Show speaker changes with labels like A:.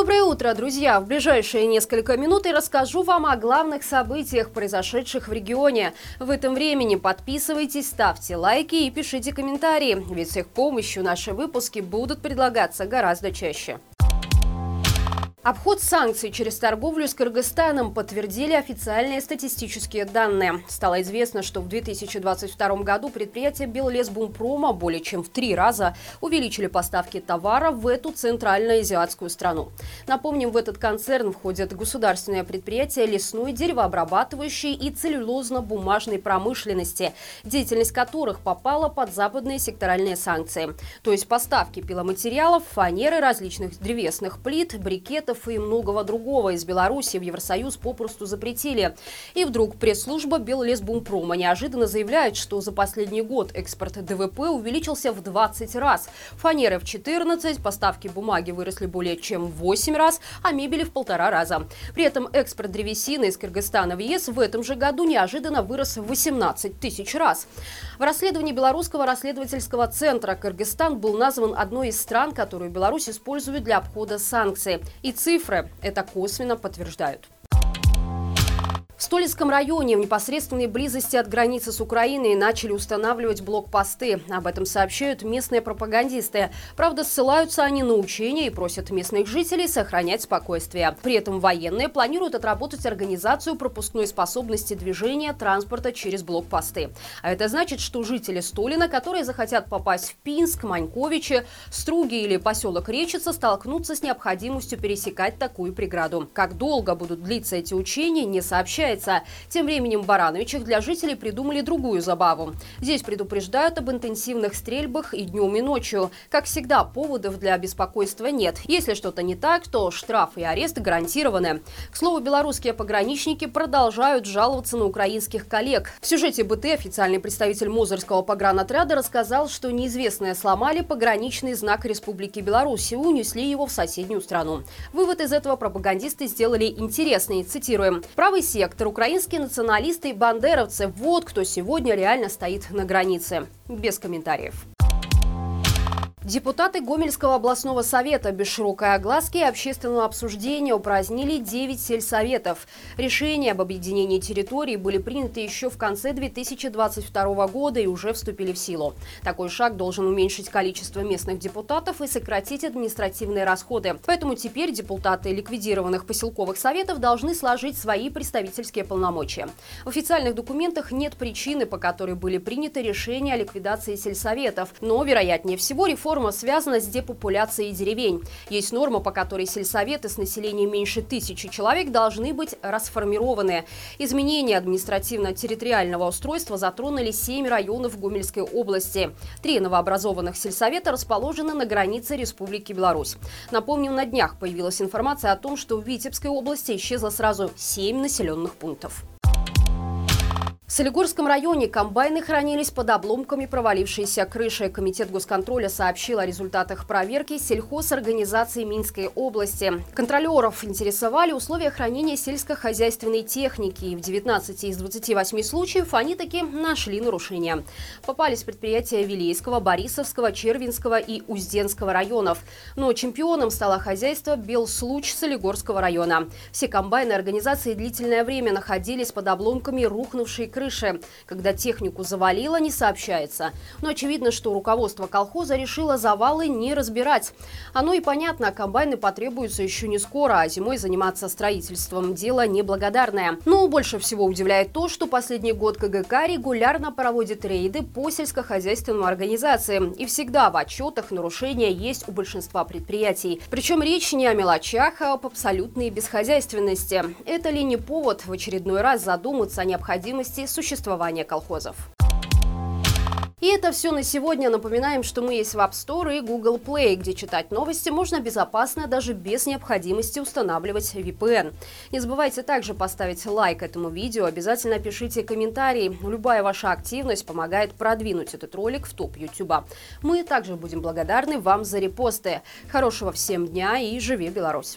A: Доброе утро, друзья! В ближайшие несколько минут я расскажу вам о главных событиях, произошедших в регионе. В этом времени подписывайтесь, ставьте лайки и пишите комментарии, ведь с их помощью наши выпуски будут предлагаться гораздо чаще. Обход санкций через торговлю с Кыргызстаном подтвердили официальные статистические данные. Стало известно, что в 2022 году предприятия Беллесбумпрома более чем в три раза увеличили поставки товара в эту центральноазиатскую страну. Напомним, в этот концерн входят государственные предприятия лесной, деревообрабатывающей и целлюлозно-бумажной промышленности, деятельность которых попала под западные секторальные санкции. То есть поставки пиломатериалов, фанеры, различных древесных плит, брикетов, билетов и многого другого из Беларуси в Евросоюз попросту запретили. И вдруг пресс-служба Беллесбумпрома неожиданно заявляет, что за последний год экспорт ДВП увеличился в 20 раз. Фанеры в 14, поставки бумаги выросли более чем в 8 раз, а мебели в полтора раза. При этом экспорт древесины из Кыргызстана в ЕС в этом же году неожиданно вырос в 18 тысяч раз. В расследовании Белорусского расследовательского центра Кыргызстан был назван одной из стран, которую Беларусь использует для обхода санкций. И цифры это косвенно подтверждают. В Столицком районе в непосредственной близости от границы с Украиной начали устанавливать блокпосты. Об этом сообщают местные пропагандисты. Правда, ссылаются они на учения и просят местных жителей сохранять спокойствие. При этом военные планируют отработать организацию пропускной способности движения транспорта через блокпосты. А это значит, что жители Столина, которые захотят попасть в Пинск, Маньковичи, Струги или поселок Речица, столкнутся с необходимостью пересекать такую преграду. Как долго будут длиться эти учения, не сообщают ожидается. Тем временем в Барановичах для жителей придумали другую забаву. Здесь предупреждают об интенсивных стрельбах и днем, и ночью. Как всегда, поводов для беспокойства нет. Если что-то не так, то штраф и арест гарантированы. К слову, белорусские пограничники продолжают жаловаться на украинских коллег. В сюжете БТ официальный представитель Мозырского погранотряда рассказал, что неизвестные сломали пограничный знак Республики Беларусь и унесли его в соседнюю страну. Вывод из этого пропагандисты сделали интересный. Цитируем. Правый Сектор украинские националисты и бандеровцы. Вот кто сегодня реально стоит на границе. Без комментариев. Депутаты Гомельского областного совета без широкой огласки и общественного обсуждения упразднили 9 сельсоветов. Решения об объединении территорий были приняты еще в конце 2022 года и уже вступили в силу. Такой шаг должен уменьшить количество местных депутатов и сократить административные расходы. Поэтому теперь депутаты ликвидированных поселковых советов должны сложить свои представительские полномочия. В официальных документах нет причины, по которой были приняты решения о ликвидации сельсоветов, но, вероятнее всего, реформа реформа связана с депопуляцией деревень. Есть норма, по которой сельсоветы с населением меньше тысячи человек должны быть расформированы. Изменения административно-территориального устройства затронули семь районов Гомельской области. Три новообразованных сельсовета расположены на границе Республики Беларусь. Напомним, на днях появилась информация о том, что в Витебской области исчезло сразу семь населенных пунктов. В Солигорском районе комбайны хранились под обломками провалившейся крыши. Комитет госконтроля сообщил о результатах проверки сельхозорганизации Минской области. Контролеров интересовали условия хранения сельскохозяйственной техники. И в 19 из 28 случаев они таки нашли нарушения. Попались предприятия Вилейского, Борисовского, Червинского и Узденского районов. Но чемпионом стало хозяйство Белслуч Солигорского района. Все комбайны организации длительное время находились под обломками рухнувшей крыши крыши. Когда технику завалило, не сообщается. Но очевидно, что руководство колхоза решило завалы не разбирать. Оно и понятно, комбайны потребуются еще не скоро, а зимой заниматься строительством – дело неблагодарное. Но больше всего удивляет то, что последний год КГК регулярно проводит рейды по сельскохозяйственным организациям. И всегда в отчетах нарушения есть у большинства предприятий. Причем речь не о мелочах, а об абсолютной бесхозяйственности. Это ли не повод в очередной раз задуматься о необходимости существования колхозов. И это все на сегодня. Напоминаем, что мы есть в App Store и Google Play, где читать новости можно безопасно, даже без необходимости устанавливать VPN. Не забывайте также поставить лайк этому видео, обязательно пишите комментарии. Любая ваша активность помогает продвинуть этот ролик в топ YouTube. Мы также будем благодарны вам за репосты. Хорошего всем дня и живи Беларусь!